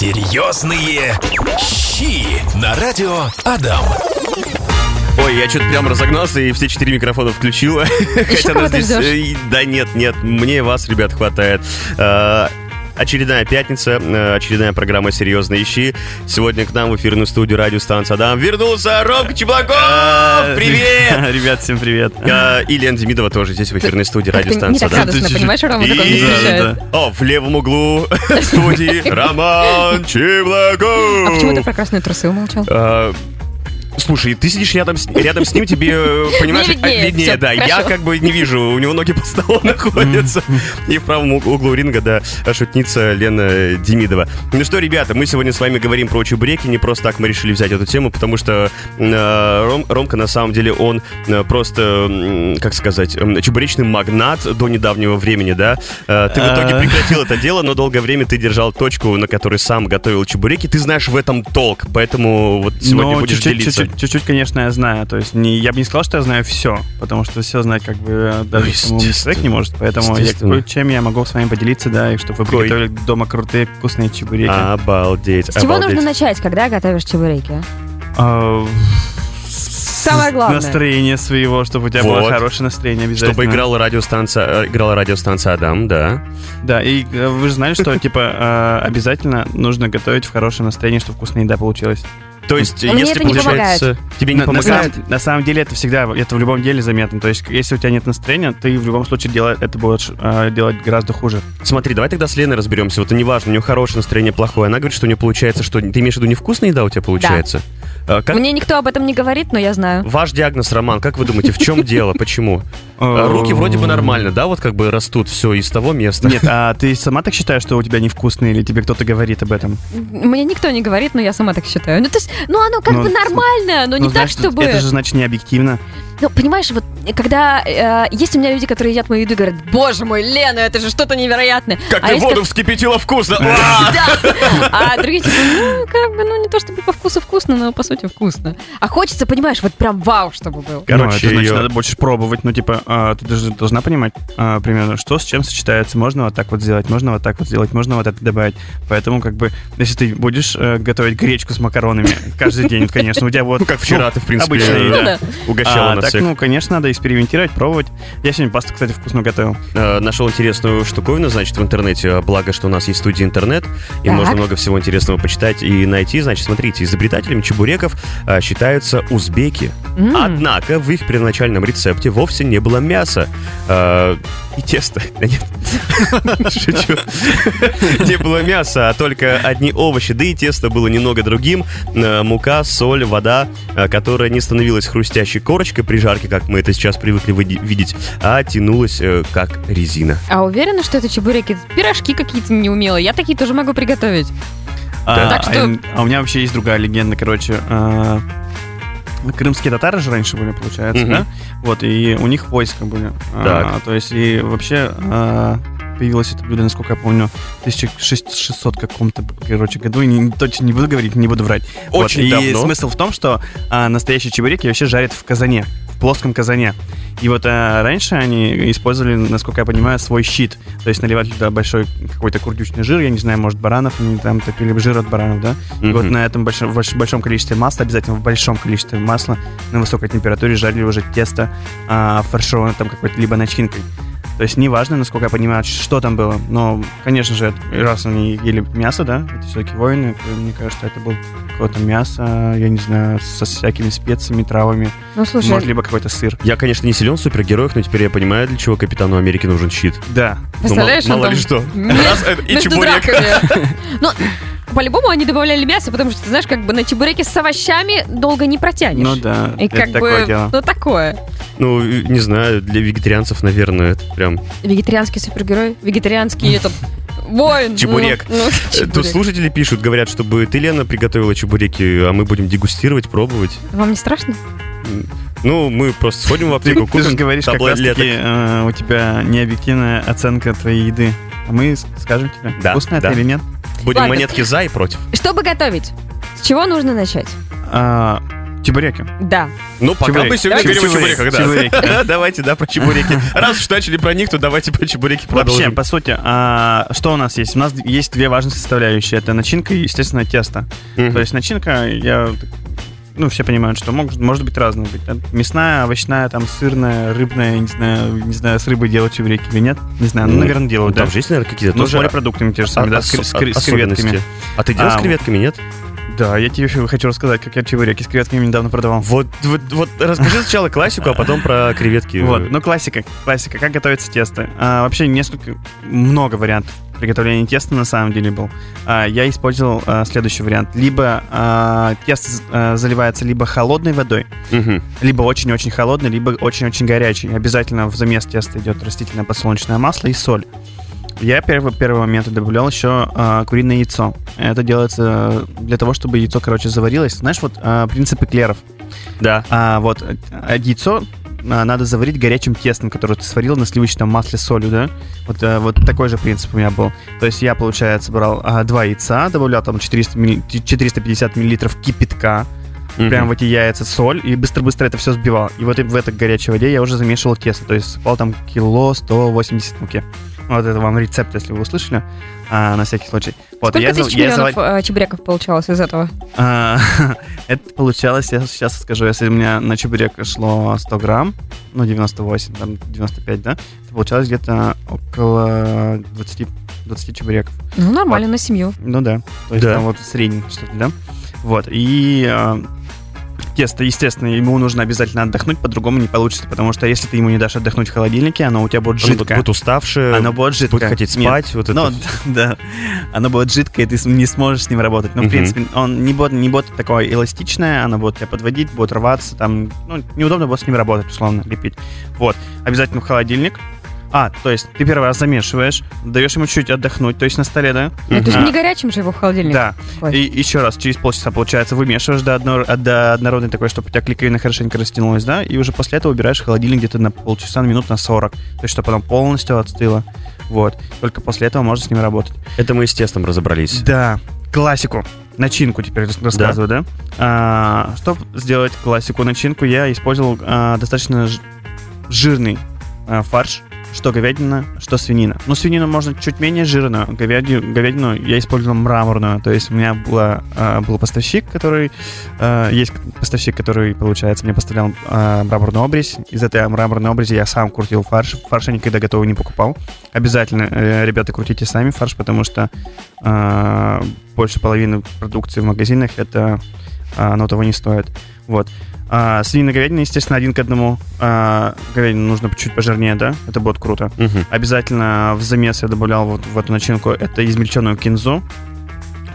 Серьезные щи на радио Адам. Ой, я что-то прям разогнался и все четыре микрофона включил. Хотя нас ты здесь... ждешь? э, Да нет, нет, мне вас, ребят, хватает. А, Очередная пятница, э, очередная программа «Серьезные ищи». Сегодня к нам в эфирную студию радиостанции «Адам» вернулся Ромка Чеблаков! Привет! Ребят, всем привет. А, И Лена Демидова тоже здесь в эфирной студии Как-то не радиостанции так «Адам». радостно, понимаешь, Рома, не да, О, в левом углу студии Роман Чеблаков! А почему ты про красные трусы умолчал? Слушай, ты сидишь рядом с, рядом с ним, тебе, э, понимаешь, виднее, а, виднее, всё, да. Я хорошо. как бы не вижу, у него ноги под столом находятся. И в правом уг- углу ринга, да, шутница Лена Демидова. Ну что, ребята, мы сегодня с вами говорим про чебуреки. Не просто так мы решили взять эту тему, потому что э, Ром- Ромка, на самом деле, он э, просто, м, как сказать, м, чебуречный магнат до недавнего времени, да. Э, Ты в итоге А. прекратил это дело, но долгое время ты держал точку, на которой сам готовил чебуреки. Ты знаешь в этом толк, поэтому вот сегодня Ну, будешь чуть-чуть, делиться. Чуть-чуть, конечно, я знаю. То есть не, я бы не сказал, что я знаю все, потому что все знать как бы даже Ну, самому человек не может. Поэтому я кое-чем я могу с вами поделиться, да, и чтобы вы Кой. приготовили дома крутые вкусные чебуреки. Обалдеть, С чего обалдеть. нужно начать, когда готовишь чебуреки? А, Самое главное. Настроение своего, чтобы у тебя Вот. было хорошее настроение обязательно. Чтобы играла радиостанция, э, играла радиостанция Адам, да. Да, и э, вы же знали, что типа э, обязательно нужно готовить в хорошем настроении, чтобы вкусная еда получилась. То есть, Мне если это не получается... Тебе не на, на помогает? самом, на самом деле это всегда, это в любом деле заметно. То есть, если у тебя нет настроения, ты в любом случае делай, это будешь э, делать гораздо хуже. Смотри, давай тогда с Леной разберемся. Вот неважно, у нее хорошее настроение, плохое. Она говорит, что у нее получается, что... Ты имеешь в виду невкусная еда у тебя получается? А, как- Мне никто об этом не говорит, но я знаю. Ваш диагноз, Роман, как вы думаете, в чем дело? Почему? А, Руки вроде бы нормально, да, вот как бы растут все из того места. Нет, а ты сама так считаешь, что у тебя невкусный, или тебе кто-то говорит об этом? Мне никто не говорит, но я сама так считаю. Ну, то есть, ну оно как Ну, бы нормально, но не Ну, так, значит, чтобы... Это же значит не объективно. Ну, понимаешь, вот когда э, есть у меня люди, которые едят мою еду и говорят, боже мой, Лена, это же что-то невероятное. Как а ты воду вскипятила вкусно! А! Да. А другие типа, ну, как бы, ну, не то чтобы по вкусу вкусно, но по сути вкусно. А хочется, понимаешь, вот прям вау, чтобы был. Короче, ну, это значит, надо больше пробовать. Ну, типа, а, ты даже должна понимать а, примерно, что с чем сочетается. Можно вот так вот сделать, можно вот так вот сделать, можно вот это добавить. Поэтому, как бы, если ты будешь э, готовить гречку с макаронами каждый день, конечно, у тебя вот... Ну, как вчера ты, в принципе, еда. да. угощала А, нас всех. ну, конечно, надо экспериментировать, пробовать. Я сегодня пасту, кстати, вкусно готовил. Э, нашел интересную штуковину, значит, в интернете. Благо, что у нас есть студия интернет, и Так. можно много всего интересного почитать и найти. Значит, смотрите, изобретателями чебуреков э, считаются узбеки. М. Однако в их первоначальном рецепте вовсе не было мяса. э, и теста. Да нет. Шучу. Не было мяса, а только одни овощи. Да и тесто было немного другим. Э, Мука, соль, вода, э, которая не становилась хрустящей корочкой при жарке, как мы это сейчас привыкли видеть, а тянулась э, как резина. А уверена, что это чебуреки? Пирожки какие-то неумелые. Я такие тоже могу приготовить. А, Так что- а, а у меня вообще есть другая легенда, короче. а, Крымские татары же раньше были, получается, Мгм. да? Вот, и у них войска были. А, Так. то есть, и вообще а, появилось это блюдо, насколько я помню, в 1600 каком-то, короче, году. И не, точно не буду говорить, не буду врать. Вот, Очень и давно. смысл в том, что а, настоящие чебуреки вообще жарят в казане, плоском казане. И вот а, раньше они использовали, насколько я понимаю, свой щит. То есть наливали туда большой какой-то курдючный жир, я не знаю, может, баранов, они там топили жир от баранов, да? И вот на этом большом, больш- большом количестве масла, обязательно в большом количестве масла, на высокой температуре жарили уже тесто а, фаршированное там какой-то либо начинкой. То есть неважно, насколько я понимаю, что там было. Но, конечно же, раз они ели мясо, да, это все-таки воины, мне кажется, это было какое-то мясо, я не знаю, со всякими специями, травами, Ну, слушай, может, либо какой-то сыр. Я, конечно, не силен в супергероях, но теперь я понимаю, для чего Капитану Америки нужен щит. Да. представляешь, ну, мало там ли что. Раз, э, и чебурек. Ну, по-любому они добавляли мясо, потому что, ты знаешь, как бы на чебуреке с овощами долго не протянешь. Ну да, И это как такое бы, дело. ну такое. Ну, не знаю, для вегетарианцев, наверное, это прям... Вегетарианский супергерой, вегетарианский этот воин. Чебурек. Ну, ну, Э, Тут чебурек. слушатели пишут, говорят, чтобы ты, Лена, приготовила чебуреки, а мы будем дегустировать, пробовать. Вам не страшно? Ну, мы просто сходим в аптеку, ты же купим говоришь, как раз таки э, у тебя необъективная оценка твоей еды. А мы скажем тебе, Да, вкусно да. это или нет. Будем Ладно. монетки за и против. Чтобы готовить, с чего нужно начать? А, чебуреки. Да. Ну, пока Чебурек. мы сегодня Давайте говорим о чебурек. чебуреках, да. Чебуреки. Давайте, да, про чебуреки. Раз уж начали про них, то давайте про чебуреки Вообще, продолжим. по сути, а, что у нас есть? У нас есть две важные составляющие. Это начинка и, естественно, тесто. Мгм. То есть начинка, я... Ну, все понимают, что может, может быть разная быть. да. Мясная, овощная, там, сырная, рыбная, не знаю, не знаю, с рыбой делать чебуреки или нет. Не знаю, ну, Ну, наверное, делают, да. Там же есть, наверное, какие-то Ну, с тоже морепродуктами те же а- самые, да, ос- с, с с креветками. А ты делал А, с креветками, нет? Да, я тебе еще хочу рассказать, как я чебуреки с креветками недавно продавал. Вот, вот, вот расскажи сначала классику, а потом про креветки. Вот, ну классика, классика. Как готовится тесто? А, вообще несколько, много вариантов приготовления теста на самом деле был. А, я использовал а, следующий вариант. Либо а, тесто заливается либо холодной водой, Мгм. либо очень-очень холодной, либо очень-очень горячей. Обязательно в замес теста идет растительное подсолнечное масло и соль. Я первый, первый момент добавлял еще а, куриное яйцо. Это делается для того, чтобы яйцо, короче, заварилось. Знаешь, вот а, принцип эклеров. Да. А, вот яйцо надо заварить горячим тестом, которое ты сварил на сливочном масле с солью, да? Вот, а, вот такой же принцип у меня был. То есть я, получается, брал а, два яйца, добавлял там 400 милли- 450 миллилитров кипятка, прям в эти яйца соль, и быстро-быстро это все сбивал. И вот в этой горячей воде я уже замешивал тесто, то есть сыпал там кило 180 муки. Вот это вам рецепт, если вы услышали, а, на всякий случай. Вот, Сколько я, тысяч я миллионов завар- э, чебуреков получалось из этого? а, это получалось, я сейчас скажу, если у меня на чебурек шло 100 грамм, ну, 98, там, 95, да, то получалось где-то около 20, 20 чебуреков. Ну, нормально, на семью. Ну да, то есть Да. там вот средний что-то, да. Вот, и а, тесто, естественно, ему нужно обязательно отдохнуть, по-другому не получится, потому что если ты ему не дашь отдохнуть в холодильнике, оно у тебя будет жидкое. будет уставшее, Оно будет жидкое. будет хотеть Нет, спать. Вот ну, это. да, оно будет жидкое, и ты не сможешь с ним работать. Ну, в принципе, он не будет, не будет такое эластичное, оно будет тебя подводить, будет рваться, там, ну, неудобно будет с ним работать, условно, лепить. Вот, обязательно в холодильник. А, то есть ты первый раз замешиваешь, даешь ему чуть отдохнуть, то есть на столе, да? Ну, то есть не горячим же его в холодильник. Да. И еще раз, через полчаса, получается, вымешиваешь до, одно, до однородной такой, чтобы у тебя клейковина хорошенько растянулась, да? И уже после этого убираешь в холодильник где-то на полчаса, на минут на 40. То есть, чтобы оно полностью отстыло. Вот. Только после этого можно с ним работать. Это мы с тестом разобрались. Да, классику. Начинку теперь рас- рассказываю, да? А, чтобы сделать классику начинку, я использовал а, достаточно ж- жирный а, фарш, что говядина, что свинина. Ну, свинину можно чуть менее жирную, говядину, говядину я использовал мраморную, то есть у меня была, а, был поставщик, который, а, есть поставщик, который, получается, мне поставлял а, мраморную обрезь, из этой мраморной обрези я сам крутил фарш, фарш я никогда готовый не покупал. Обязательно, э, ребята, крутите сами фарш, потому что а, больше половины продукции в магазинах это оно того не стоит. Вот. А, свинина говядина, естественно, один к одному. А, говядину нужно чуть пожирнее, да? Это будет круто. Мгм. Обязательно в замес я добавлял вот в эту начинку это измельченную кинзу,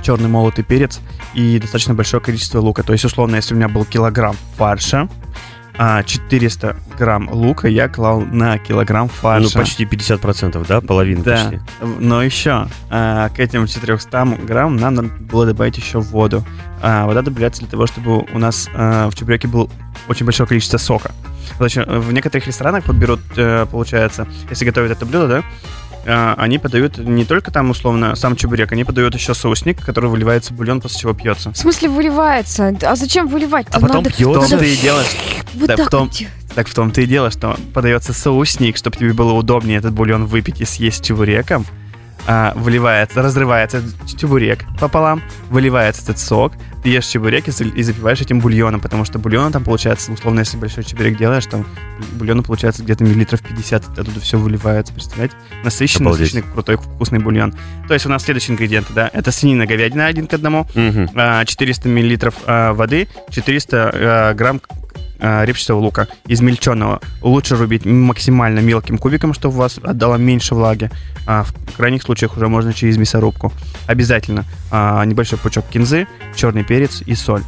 черный молотый перец и достаточно большое количество лука. То есть, условно, если у меня был килограмм фарша, а 400 грамм лука я клал на килограмм фарша. Ну, почти 50%, да? Половина Да, почти. но еще а, к этим 400 грамм нам надо было добавить еще воду. А, вода добавляется для того, чтобы у нас а, в чебуреке было очень большое количество сока. Значит, в некоторых ресторанах вот берут, э, получается, если готовят это блюдо, да, они подают не только там, условно, сам чебурек, они подают еще соусник, который выливается в бульон, после чего пьется. В смысле выливается? А зачем выливать? А потом Надо В том пьется. ты и делаешь, вот да, в так том- так в том-то и дело, что подается соусник, чтобы тебе было удобнее этот бульон выпить и съесть чебуреком. А, выливается, разрывается чебурек пополам, выливается этот сок, ты ешь чебурек и, и запиваешь этим бульоном, потому что бульон там получается, условно, если большой чебурек делаешь, там бульона получается где-то миллилитров 50, оттуда все выливается, представляете? Насыщенный, Обалдеть. насыщенный, крутой, вкусный бульон. То есть у нас следующие ингредиенты, да, это свинина, говядина один к одному, а, 400 миллилитров а, воды, 400 а, грамм а, репчатого лука измельченного. Лучше рубить максимально мелким кубиком, чтобы у вас отдало меньше влаги. А в крайних случаях уже можно через мясорубку. Обязательно а, небольшой пучок кинзы, черный перец и соль.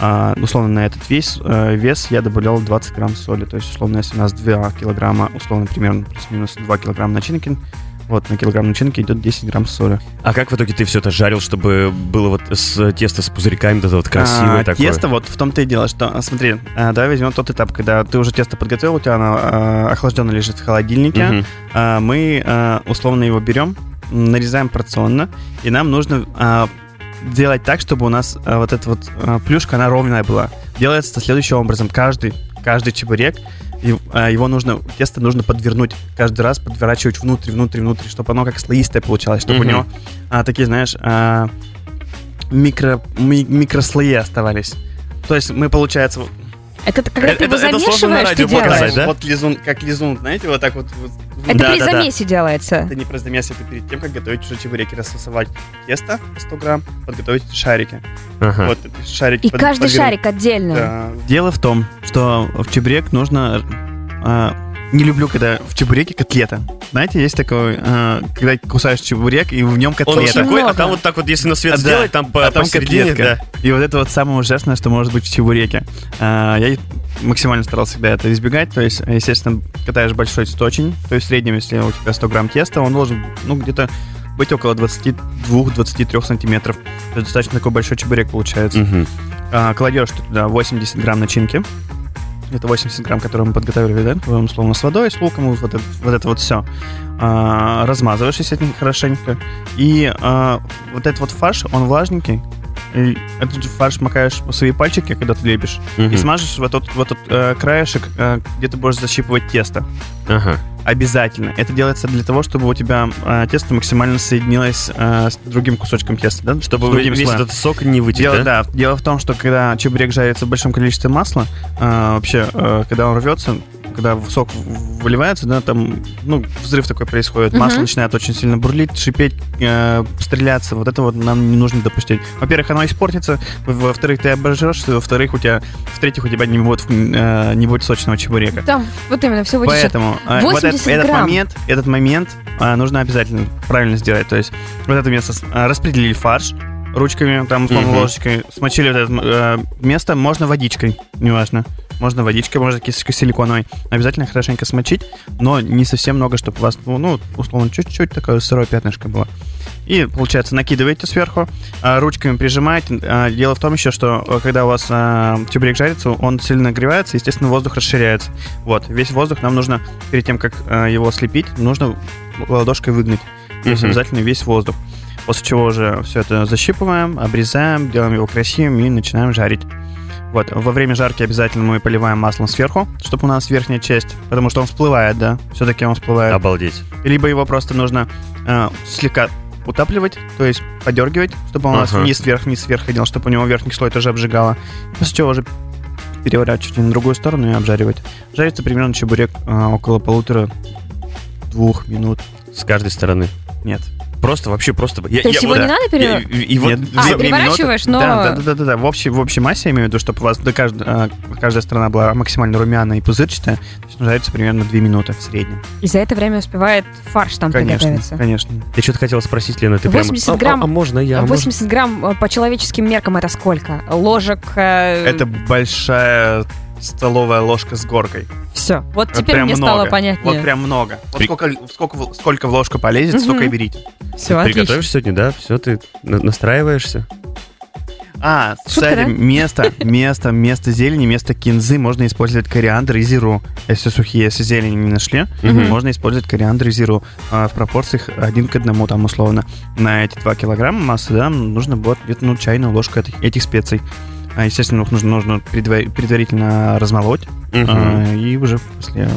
А, условно на этот вес, э, вес я добавлял 20 грамм соли. То есть, условно, если у нас 2 килограмма, условно, примерно плюс-минус 2 килограмма начинки, вот на килограмм начинки идет 10 грамм соли. А как в итоге ты все это жарил, чтобы было вот с тесто с пузырьками, вот это вот красивое А, такое? Тесто, вот в том-то и дело, что, смотри, а, давай возьмем тот этап, когда ты уже тесто подготовил, у тебя оно а, охлажденно лежит в холодильнике, Мгм. а, мы а, условно его берем, нарезаем порционно, и нам нужно а, делать так, чтобы у нас а, вот эта вот а, плюшка, она ровная была. Делается следующим образом. Каждый, каждый чебурек, его нужно, тесто нужно подвернуть каждый раз, подворачивать внутрь, внутрь, внутрь, чтобы оно как слоистое получалось, чтобы Мгм. у него а, такие, знаешь, а, микро, ми- микрослои оставались. То есть мы, получается, Это когда Это- ты его это замешиваешь, ты показать, делаешь? да? вот лизун, как лизун, знаете, вот так вот. вот Это Да, при да, да. замесе делается. Это не просто замес, это перед тем, как готовить уже чебуреки, расфасовать тесто 100 грамм, подготовить шарики. Ага. Вот эти шарики. И под- каждый шарик отдельно. Да. Дело в том, что в чебурек нужно... а, не люблю, когда в чебуреке котлета. Знаете, есть такой, а, когда кусаешь чебурек, и в нем Он котлета. вот такой, а много. там вот так вот, если на свет А, да. сделать, там по а там посередине, котлетка. И вот это вот самое ужасное, что может быть в чебуреке. А, я максимально старался всегда это избегать. То есть, естественно, катаешь большой сточень. То есть, в среднем, если у тебя 100 грамм теста, он должен, ну, где-то быть около 22-23 сантиметров. То есть, достаточно такой большой чебурек получается. да. Мгм. А, кладешь ты туда 80 грамм начинки. Это 80 грамм, которые мы подготовили, да, условно, с водой, с луком, вот это вот, это вот все. размазываешь, естественно, хорошенько. И а, вот этот вот фарш, он влажненький. И этот же фарш макаешь в свои пальчики, когда ты лепишь, и Мгм. смажешь вот тот, вот тот э, краешек, э, где ты будешь защипывать тесто. Ага. Обязательно. Это делается для того, чтобы у тебя э, тесто максимально соединилось э, с другим кусочком теста, да? Чтобы с другим весь слоем. этот сок не вытек, Дело, да? да? дело в том, что когда чебурек жарится в большом количестве масла, э, вообще, э, когда он рвется, когда в сок выливается, да, там, ну, взрыв такой происходит, Мгм. масло начинает очень сильно бурлить, шипеть, э, стреляться, вот это вот нам не нужно допустить. Во-первых, оно испортится, во- во-вторых, ты обожжешься, во-вторых, у тебя, в-третьих, у тебя не будет, э, не будет сочного чебурека. Там вот именно все вытечет. Поэтому э, вот 80 этот, этот момент, этот момент э, нужно обязательно правильно сделать. То есть вот это место э, распределили фарш ручками, там, условно, Мгм. ложечкой, смочили вот это э, место, можно водичкой, неважно. Можно водичкой, можно кисточкой силиконовой. Обязательно хорошенько смочить, но не совсем много, чтобы у вас, ну, ну, условно, чуть-чуть такое сырое пятнышко было. И, получается, накидываете сверху, а, ручками прижимаете. А, Дело в том еще, что э, когда у вас а, чебурек жарится, он сильно нагревается, естественно, воздух расширяется. Вот, весь воздух нам нужно, перед тем, как а, его слепить, нужно ладошкой выгнать. То есть Мгм. обязательно весь воздух. После чего уже все это защипываем, обрезаем, делаем его красивым и начинаем жарить. Вот, во время жарки обязательно мы поливаем маслом сверху, чтобы у нас верхняя часть, потому что он всплывает, да, все-таки он всплывает. Обалдеть. Либо его просто нужно э, слегка утапливать, то есть подергивать, чтобы он у нас Ага. вниз-вверх, вниз-вверх ходил, чтобы у него верхний слой тоже обжигало. После чего уже переворачивать на другую сторону и обжаривать. Жарится примерно чебурек э, около полутора-двух минут. С каждой стороны. Нет. Просто, вообще просто... Я, То есть я- его вот- не надо пере- я- и, и вот Нет, А, две- две переворачиваешь, минуты. но- Да, да, да, да, да. В общей, в общей массе я имею в виду, чтобы у вас до кажд- э, каждая сторона была максимально румяная и пузырчатая. То есть жарится примерно 2 минуты в среднем. И за это время успевает фарш там Конечно, приготовиться. конечно. Ты что-то хотела спросить, Лена? Ты 80 прямо... грамм- А, а можно я? А можно? 80 грамм э, по человеческим меркам это сколько? Ложек... Это большая столовая ложка с горкой. Все. Вот Вот теперь прям мне много. стало понятнее. Вот прям много. Вот При- сколько, сколько, в- сколько в ложку полезет, Мгм. столько и берите. Все, отлично. Приготовишь сегодня, да? Все, ты на- настраиваешься? А, кстати, место, место, место зелени, место кинзы можно использовать кориандр и зиру. Если сухие, если зелени не нашли, Мгм. можно использовать кориандр и зиру а, в пропорциях один к одному, там, условно. На эти 2 килограмма массы, да, нужно будет где-то, ну, чайную ложку этих, этих специй. А, естественно, их нужно, нужно предва- предварительно размолоть Мгм. а, и уже после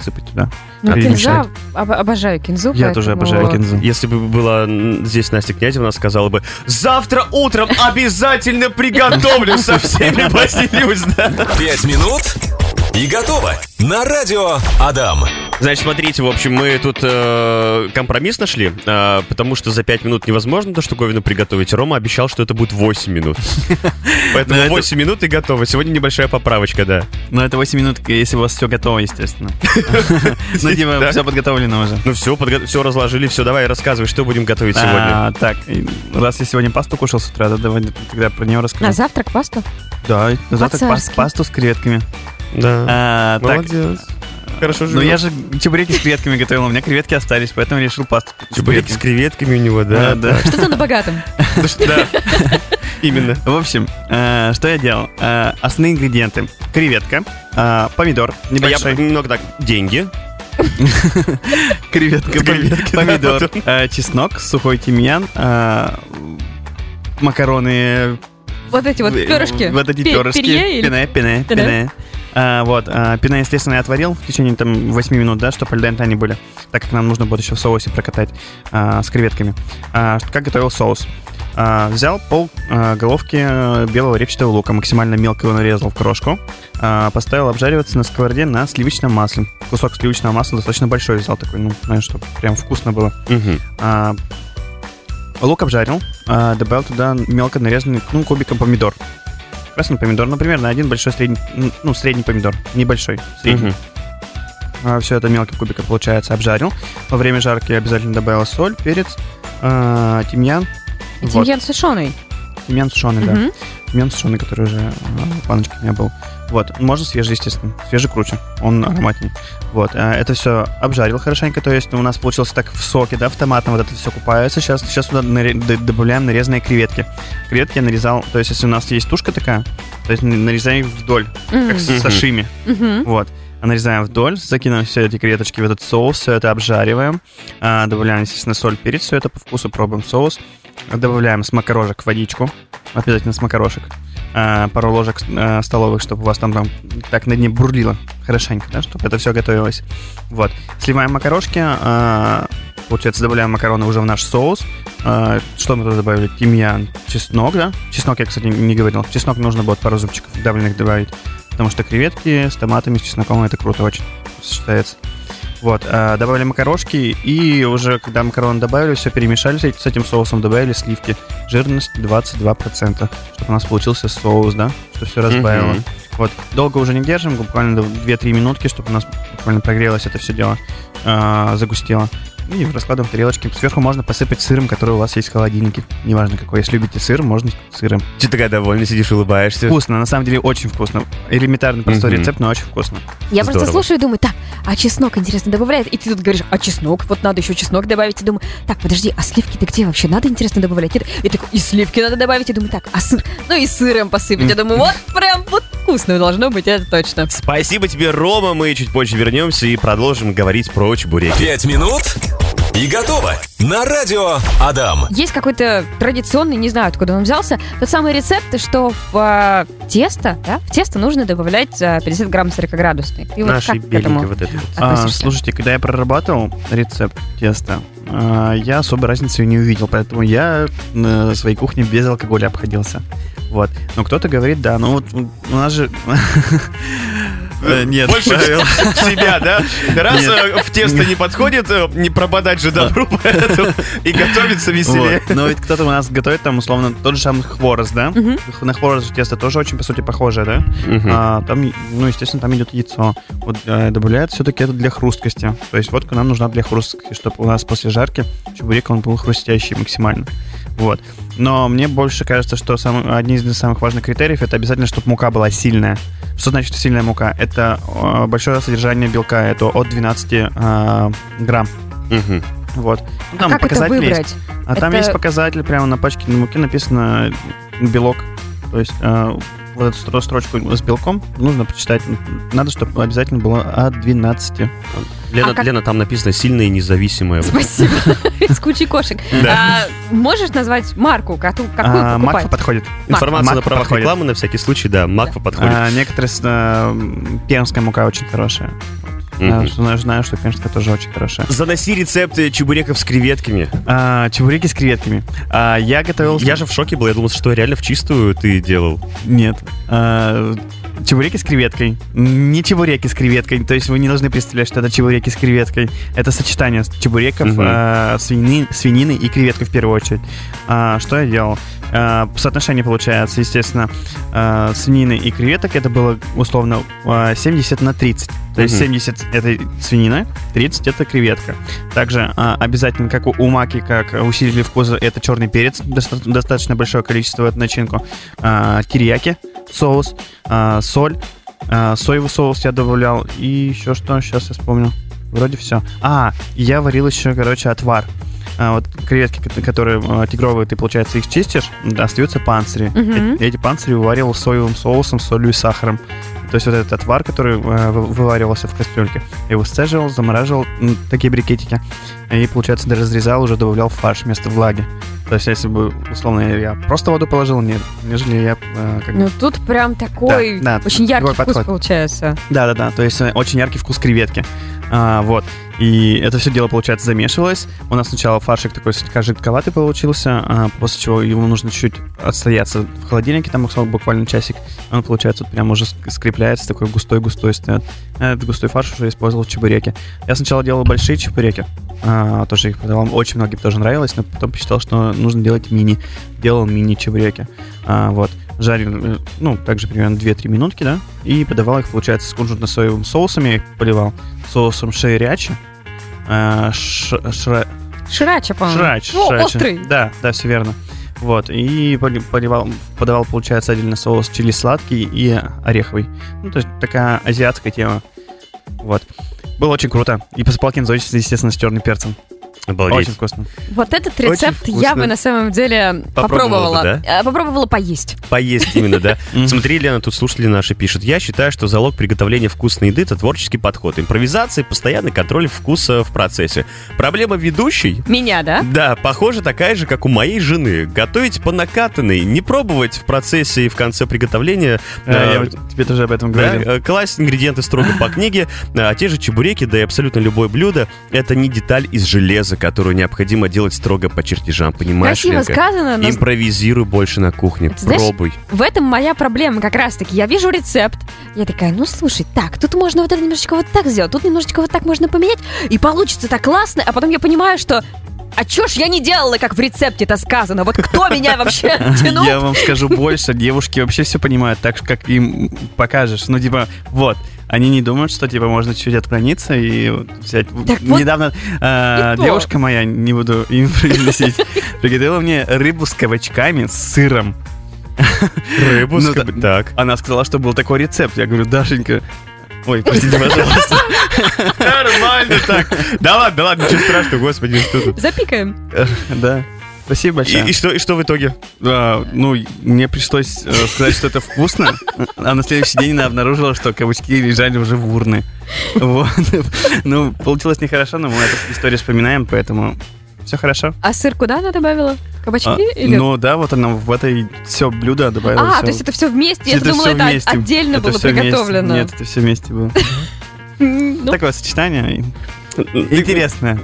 всыпать туда. Ну, кинза, об- обожаю кинзу. Я тоже поэтому- обожаю кинзу. Если бы была здесь Настя Князева, она сказала бы «Завтра утром обязательно приготовлю, со всеми поделюсь». да». Пять минут и готово. На радио Адам. Значит, смотрите, в общем, мы тут э, компромисс нашли, э, потому что за 5 минут невозможно эту штуковину приготовить. Рома обещал, что это будет 8 минут. Поэтому Да, это- 8 минут и готово. Сегодня небольшая поправочка, да. Но это 8 минут, если у вас все готово, естественно. Ну, типа, все подготовлено уже. Ну все, все разложили, все, давай рассказывай, что будем готовить сегодня. А, так, и раз я сегодня пасту кушал с утра, да, давай тогда про нее На расскажу. завтрак пасту? Да, на завтрак пасту с креветками. Да. А, так, Молодец. Хорошо ну живёт. я же чебуреки с креветками готовил, у меня креветки остались, поэтому решил пасту Чебуреки с креветками у него, да. Да, да. Что-то на богатом. Да. Именно. В общем, э, что я делал? Э, Основные ингредиенты. Креветка, э, помидор Я небольшой, немного так, деньги. креветка, помидор, чеснок, сухой тимьян, макароны Вот эти вот перышки. Вот эти Пе- перышки. Пене, пене, Пене. А, вот, а, пене, естественно, я отварил в течение там 8 минут, да, чтобы альденте они были, так как нам нужно будет еще в соусе прокатать а, с креветками. А, как готовил соус? А, взял пол а, головки э, белого репчатого лука, максимально мелко его нарезал в крошку, а, поставил обжариваться на сковороде на сливочном масле. Кусок сливочного масла достаточно большой взял такой, ну, знаешь, чтобы прям вкусно было. Мгм. А, лук обжарил, а, добавил туда мелко нарезанный, ну, кубиком помидор. Красный помидор, ну, примерно один большой средний, ну, средний помидор, небольшой, средний. Мгм. все это мелким кубиком, получается, обжарил. Во время жарки обязательно добавил соль, перец, а, тимьян. И Вот, Тимьян сушеный. тимьян сушеный, да. Мгм. Тимьян сушеный, который уже а, в баночке у меня был. Вот, можно свежий, естественно. Свежий круче, он ароматнее. Вот, а, это все обжарил хорошенько, то есть у нас получился так в соке, да, в томатном вот это все купается. Сейчас, сейчас туда наре- д- добавляем нарезанные креветки. Креветки я нарезал, то есть если у нас есть тушка такая, то есть нарезаем их вдоль, М. как с сашими. Мгм. Вот. Нарезаем вдоль, закидываем все эти креветочки в этот соус, все это обжариваем, а, добавляем, естественно, соль, перец, все это по вкусу пробуем соус, добавляем с макарошек водичку, обязательно с макарошек, а, пару ложек а, столовых, чтобы у вас там, там так на дне бурлило хорошенько, да, чтобы это все готовилось. Вот. Сливаем макарошки, а, получается, добавляем макароны уже в наш соус. Что мы туда добавили? Тимьян, чеснок, да? Чеснок я, кстати, не говорил. Чеснок нужно будет пару зубчиков давленных добавить. Потому что креветки с томатами, с чесноком это круто очень сочетается. Вот, а, добавили макарошки, и уже когда макароны добавили, все перемешали с эт- с этим соусом, добавили сливки. Жирность 22%, чтобы у нас получился соус, да, что все разбавило. Мгм. Вот, долго уже не держим, буквально 2-3 минутки, чтобы у нас буквально прогрелось это все дело, а, загустело. И раскладываем в тарелочки. Сверху можно посыпать сыром, который у вас есть в холодильнике. Неважно какой. Если любите сыр, можно сыром. Че такая довольна, сидишь, улыбаешься? Вкусно, на самом деле очень вкусно. Элементарный простой Мгм. рецепт, но очень вкусно. Я просто Здорово. слушаю и думаю, так, а чеснок, интересно, добавляет? И ты тут говоришь, а чеснок? Вот надо еще чеснок добавить. И думаю, так, подожди, а сливки-то где вообще надо, интересно, добавлять? И, и такой, и сливки надо добавить. И думаю, так, а сыр? Ну и сыром посыпать. Я думаю, вот прям вот вкусно должно быть, это точно. Спасибо тебе, Рома. Мы чуть позже вернемся и продолжим говорить про чебуреки. Пять минут и готово. На радио Адам. Есть какой-то традиционный, не знаю, откуда он взялся, тот самый рецепт, что в а, тесто, да, в тесто нужно добавлять а, 50 грамм 40-градусный. Ты вот Наши как к этому? беленькие вот это вот. А, слушайте, когда я прорабатывал рецепт теста, а, я особой разницы не увидел, поэтому я на своей кухне без алкоголя обходился. Вот. Но кто-то говорит, да, ну вот у нас же... Э, Нет, Больше себя, да? Раз э, в тесто не подходит, э, не пропадать же добру, поэтому и готовиться веселее. Но ведь кто-то у нас готовит там, условно, тот же самый хворост, да? На хворост же тесто тоже очень, по сути, похожее, да? А, там, ну, естественно, там идет яйцо. Вот э, добавляют все-таки это для хрусткости. То есть водка нам нужна для хрусткости, чтобы у нас после жарки чебурек он был хрустящий максимально. Вот. Но мне больше кажется, что сам, одни из самых важных критериев это обязательно, чтобы мука была сильная. Что значит сильная мука? Это э, большое содержание белка, это от 12 э, грамм. Мгм. Вот. Ну, А там как это показатель есть. выбрать? А там Это- есть показатель прямо на пачке на муке написано белок. То есть э, вот эту стро- строчку с белком нужно почитать. Надо, чтобы обязательно было от 12. Лена, А как- Лена, там написано сильная и независимая. Спасибо. Из кучи кошек. А, можешь назвать марку, какую какую А, покупать? Макфа подходит. Информация на правах подходит. рекламы, на всякий случай, да, Макфа подходит. А, некоторые с- э, пермская мука очень хорошая. Мгм. Я знаю, знаю, что пермская тоже очень хорошая. Заноси рецепты чебуреков с креветками. А, чебуреки с креветками. А, я готовил... Я же в шоке был, я думал, что реально в чистую ты делал. Нет. А, чебуреки с креветкой. Не чебуреки с креветкой. То есть вы не должны представлять, что это чебуреки с креветкой. Это сочетание чебуреков, Мгм. а, свинины, свинины и креветки в первую очередь. А, что я делал? А, соотношение получается, естественно, а, свинины и креветок это было условно а, 70 на 30. То есть Мгм. 70 это свинина, 30 это креветка. Также а, обязательно, как у, у маки, как усилили вкуса, это черный перец, доста- достаточно большое количество в начинку. А, терияки, соус, а, соль, а, соевый соус я добавлял. И еще что, сейчас я вспомню. Вроде все. А, я варил еще, короче, отвар. А, вот креветки, ко- которые а, тигровые, ты, получается, их чистишь, остаются панцири. Мгм. Э- Эти панцири вываривал соевым соусом, солью и сахаром. То есть вот этот отвар, который э, вы- вываривался в кастрюльке, я его сцеживал, замораживал, м, такие брикетики, и, получается, разрезал, уже добавлял в фарш вместо влаги. То есть, если бы, условно, я просто воду положил, нет, нежели я э, как Ну тут прям такой Да, да, очень яркий вкус подход. получается. Да, да, да. То есть э, очень яркий вкус креветки. А, вот. И это все дело, получается, замешивалось. У нас сначала фаршик такой слегка жидковатый получился, а, после чего его нужно чуть отстояться в холодильнике, там буквально часик. Он, получается, вот прям уже ск- скрепляется, такой густой-густой стоит. Этот густой фарш уже использовал в чебуреке. Я сначала делал большие чебуреки, а, тоже их продавал. Очень многим тоже нравилось, но потом посчитал, что нужно делать мини. Делал мини-чебуреки. А, вот. Жарил, э, ну, также примерно 2-3 минутки, да, и подавал их, получается, с кунжутно-соевым соусом, я их поливал соусом шейрячи, ш- шра- Ширача, по-моему. шрач, О, шрачи. острый. Да, да, все верно. Вот, и поли- поливал, подавал, получается, отдельно соус чили сладкий и ореховый. Ну, то есть такая азиатская тема. Вот. Было очень круто. И посыпал кинзой, естественно, с черным перцем. Обалдеть. Очень вкусно. Вот этот рецепт я бы на самом деле Попробовала попробовала. бы, Э, Попробовала поесть. Поесть именно, да? Смотри, Лена, тут слушатели наши пишут. Я считаю, что залог приготовления вкусной еды – это творческий подход. Импровизация и постоянный контроль вкуса в процессе. Проблема ведущей Меня, да? Да, похоже, такая же, как у моей жены. Готовить по накатанной, не пробовать в процессе и в конце приготовления. Э, э, Я вот тебе тоже об этом да, говорил. э, класть ингредиенты строго по книге, а те же чебуреки, да и абсолютно любое блюдо – это не деталь из железа, которую необходимо делать строго по чертежам, понимаешь, Красиво Ленка? сказано, но Импровизируй больше на кухне, знаешь, пробуй. в этом моя проблема как раз-таки. Я вижу рецепт, я такая, ну слушай, так, тут можно вот это немножечко вот так сделать, тут немножечко вот так можно поменять, и получится так классно, а потом я понимаю, что а чё ж я не делала, как в рецепте это сказано? Вот кто меня вообще тянул? Я вам скажу больше, девушки вообще все понимают так, же, как им покажешь. Ну, типа, вот. Они не думают, что, типа, можно чуть отклониться и вот взять... Так вот, Недавно э, и то. девушка моя, не буду им произносить, приготовила мне рыбу с кабачками, с сыром. Рыбу, Ну, скоб- да. так. Она сказала, что был такой рецепт. Я говорю, Дашенька... Ой, простите, пожалуйста. Нормально так. Да ладно, да ладно, ничего страшного, господи, что тут. Запикаем. Да. Спасибо И, большое. и что, и что в итоге? А, ну, мне пришлось э, сказать, что это вкусно, а на следующий день она обнаружила, что кабачки лежали уже в урны. Вот. Ну, получилось нехорошо, но мы эту историю вспоминаем, поэтому все хорошо. А сыр куда она добавила? Кабачки А, или... Ну да, вот она в это все блюдо добавила. а, всё. то есть это все вместе? Я Это думала, это вместе. отдельно Это было всё вместе. приготовлено. Нет, это все вместе было. Ну, Такое сочетание интересное.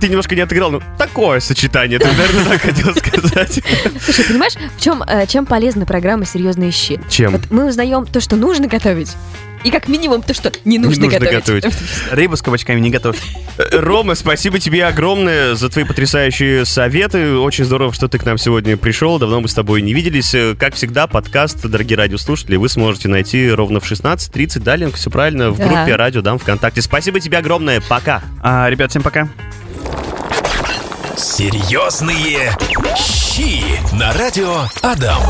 Ты немножко не отыграл, ну такое сочетание, ты, наверное, так хотел сказать. Слушай, понимаешь, в чем, э, чем полезна программа «Серьезные щи»? Чем? Вот мы узнаем то, что нужно готовить, и как минимум то, что не нужно, нужно готовить. готовить. Рыбу с кабачками не готовь. Э, Рома, спасибо тебе огромное за твои потрясающие советы. Очень здорово, что ты к нам сегодня пришел. Давно мы с тобой не виделись. Э, Как всегда, подкаст, дорогие радиослушатели, вы сможете найти ровно в 16.30. Да, Ленка, все правильно, в Да. группе Радио Дам ВКонтакте. Спасибо тебе огромное. Пока. А, ребят, всем пока. Серьезные щи на радио Адам.